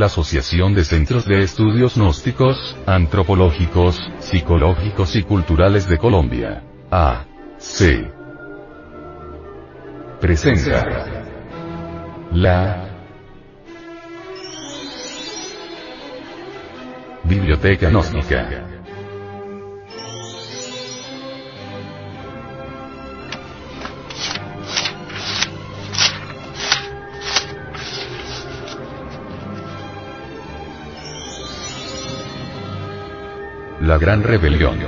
la Asociación de Centros de Estudios Gnósticos, Antropológicos, Psicológicos y Culturales de Colombia. A. C. Presenta. La. Biblioteca Gnóstica. La Gran Rebelión.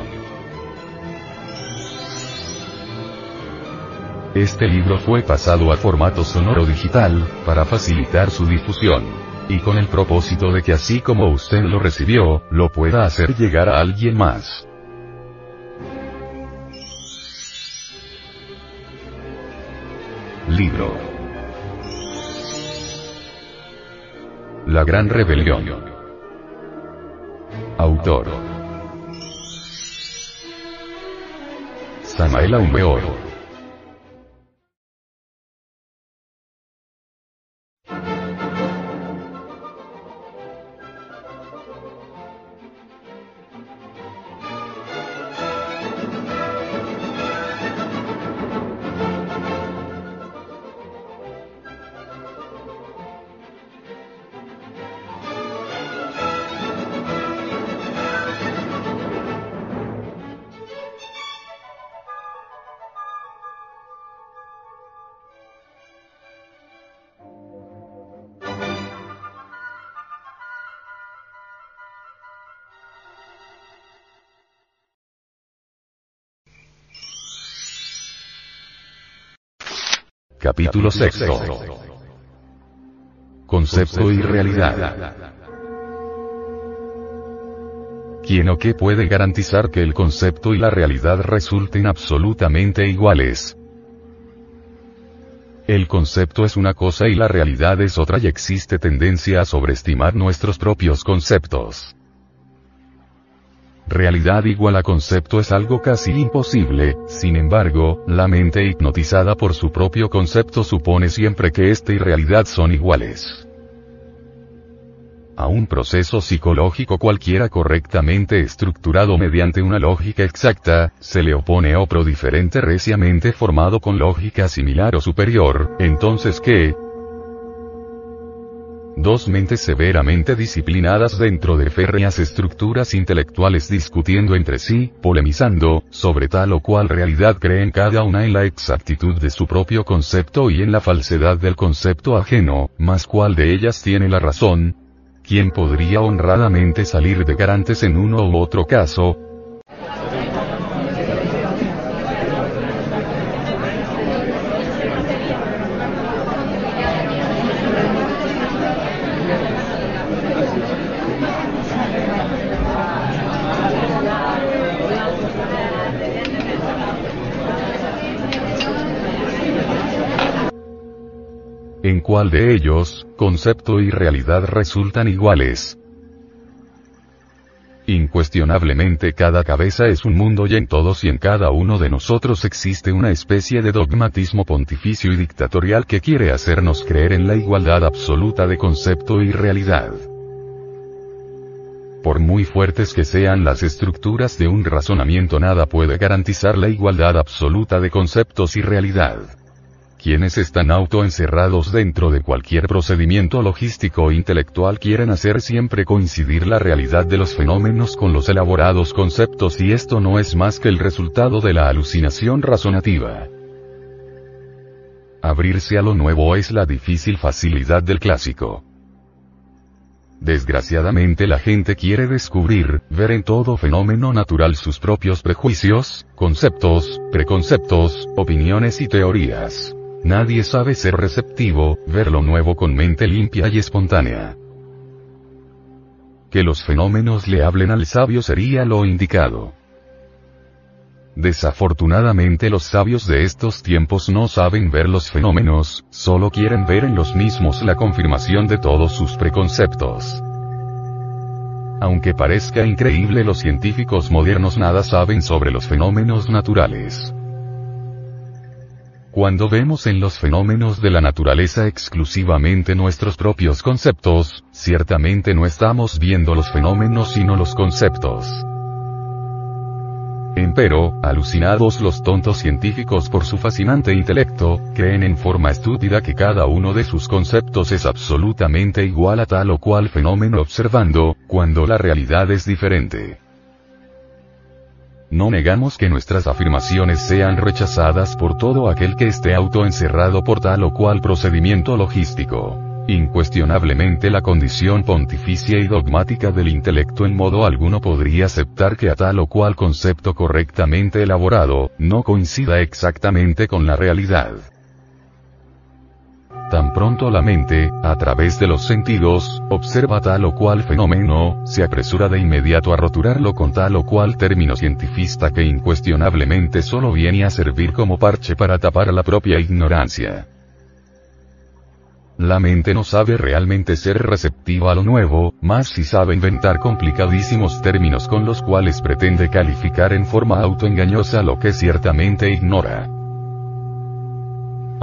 Este libro fue pasado a formato sonoro digital, para facilitar su difusión. Y con el propósito de que así como usted lo recibió, lo pueda hacer llegar a alguien más. Libro. La Gran Rebelión. Autor. Samael Aumeor. Capítulo sexto. Concepto y realidad. ¿Quién o qué puede garantizar que el concepto y la realidad resulten absolutamente iguales? El concepto es una cosa y la realidad es otra y existe tendencia a sobreestimar nuestros propios conceptos. Realidad igual a concepto es algo casi imposible, sin embargo, la mente hipnotizada por su propio concepto supone siempre que éste y realidad son iguales. A un proceso psicológico cualquiera correctamente estructurado mediante una lógica exacta, se le opone otro diferente reciamente formado con lógica similar o superior, entonces ¿qué? Dos mentes severamente disciplinadas dentro de férreas estructuras intelectuales discutiendo entre sí, polemizando, sobre tal o cual realidad creen cada una en la exactitud de su propio concepto y en la falsedad del concepto ajeno, más cuál de ellas tiene la razón. ¿Quién podría honradamente salir de garantes en uno u otro caso? De ellos, concepto y realidad resultan iguales. Incuestionablemente cada cabeza es un mundo y en todos y en cada uno de nosotros existe una especie de dogmatismo pontificio y dictatorial que quiere hacernos creer en la igualdad absoluta de concepto y realidad. Por muy fuertes que sean las estructuras de un razonamiento nada puede garantizar la igualdad absoluta de conceptos y realidad quienes están autoencerrados dentro de cualquier procedimiento logístico o intelectual quieren hacer siempre coincidir la realidad de los fenómenos con los elaborados conceptos y esto no es más que el resultado de la alucinación razonativa. Abrirse a lo nuevo es la difícil facilidad del clásico. Desgraciadamente la gente quiere descubrir, ver en todo fenómeno natural sus propios prejuicios, conceptos, preconceptos, opiniones y teorías. Nadie sabe ser receptivo, ver lo nuevo con mente limpia y espontánea. Que los fenómenos le hablen al sabio sería lo indicado. Desafortunadamente los sabios de estos tiempos no saben ver los fenómenos, solo quieren ver en los mismos la confirmación de todos sus preconceptos. Aunque parezca increíble los científicos modernos nada saben sobre los fenómenos naturales. Cuando vemos en los fenómenos de la naturaleza exclusivamente nuestros propios conceptos, ciertamente no estamos viendo los fenómenos sino los conceptos. Empero, alucinados los tontos científicos por su fascinante intelecto, creen en forma estúpida que cada uno de sus conceptos es absolutamente igual a tal o cual fenómeno observando, cuando la realidad es diferente. No negamos que nuestras afirmaciones sean rechazadas por todo aquel que esté autoencerrado por tal o cual procedimiento logístico. Incuestionablemente la condición pontificia y dogmática del intelecto en modo alguno podría aceptar que a tal o cual concepto correctamente elaborado, no coincida exactamente con la realidad. Tan pronto la mente, a través de los sentidos, observa tal o cual fenómeno, se apresura de inmediato a roturarlo con tal o cual término cientifista que incuestionablemente solo viene a servir como parche para tapar la propia ignorancia. La mente no sabe realmente ser receptiva a lo nuevo, más si sabe inventar complicadísimos términos con los cuales pretende calificar en forma autoengañosa lo que ciertamente ignora.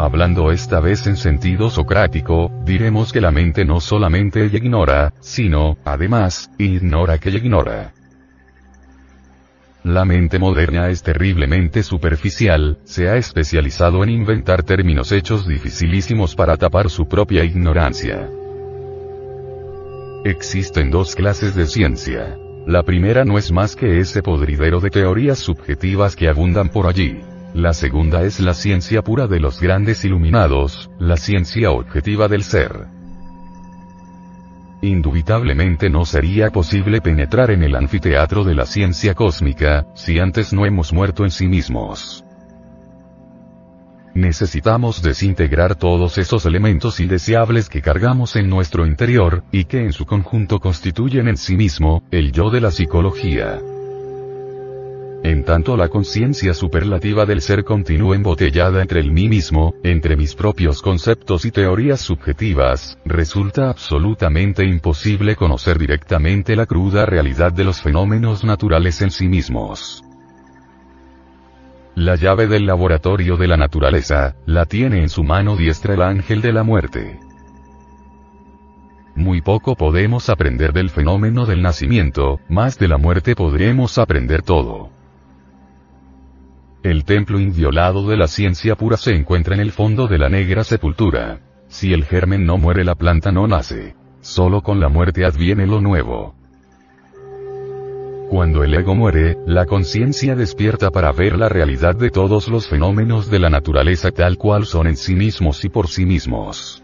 Hablando esta vez en sentido socrático, diremos que la mente no solamente ignora, sino, además, ignora que ignora. La mente moderna es terriblemente superficial, se ha especializado en inventar términos hechos dificilísimos para tapar su propia ignorancia. Existen dos clases de ciencia. La primera no es más que ese podridero de teorías subjetivas que abundan por allí. La segunda es la ciencia pura de los grandes iluminados, la ciencia objetiva del ser. Indubitablemente no sería posible penetrar en el anfiteatro de la ciencia cósmica, si antes no hemos muerto en sí mismos. Necesitamos desintegrar todos esos elementos indeseables que cargamos en nuestro interior, y que en su conjunto constituyen en sí mismo, el yo de la psicología. En tanto la conciencia superlativa del ser continúa embotellada entre el mí mismo, entre mis propios conceptos y teorías subjetivas, resulta absolutamente imposible conocer directamente la cruda realidad de los fenómenos naturales en sí mismos. La llave del laboratorio de la naturaleza, la tiene en su mano diestra el ángel de la muerte. Muy poco podemos aprender del fenómeno del nacimiento, más de la muerte podremos aprender todo. El templo inviolado de la ciencia pura se encuentra en el fondo de la negra sepultura. Si el germen no muere la planta no nace. Solo con la muerte adviene lo nuevo. Cuando el ego muere, la conciencia despierta para ver la realidad de todos los fenómenos de la naturaleza tal cual son en sí mismos y por sí mismos.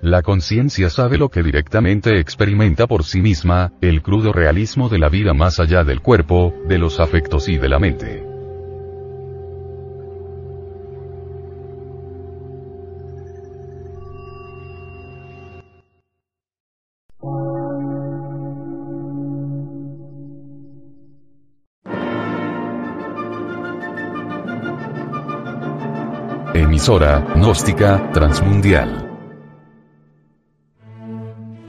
La conciencia sabe lo que directamente experimenta por sí misma, el crudo realismo de la vida más allá del cuerpo, de los afectos y de la mente. Emisora, gnóstica, transmundial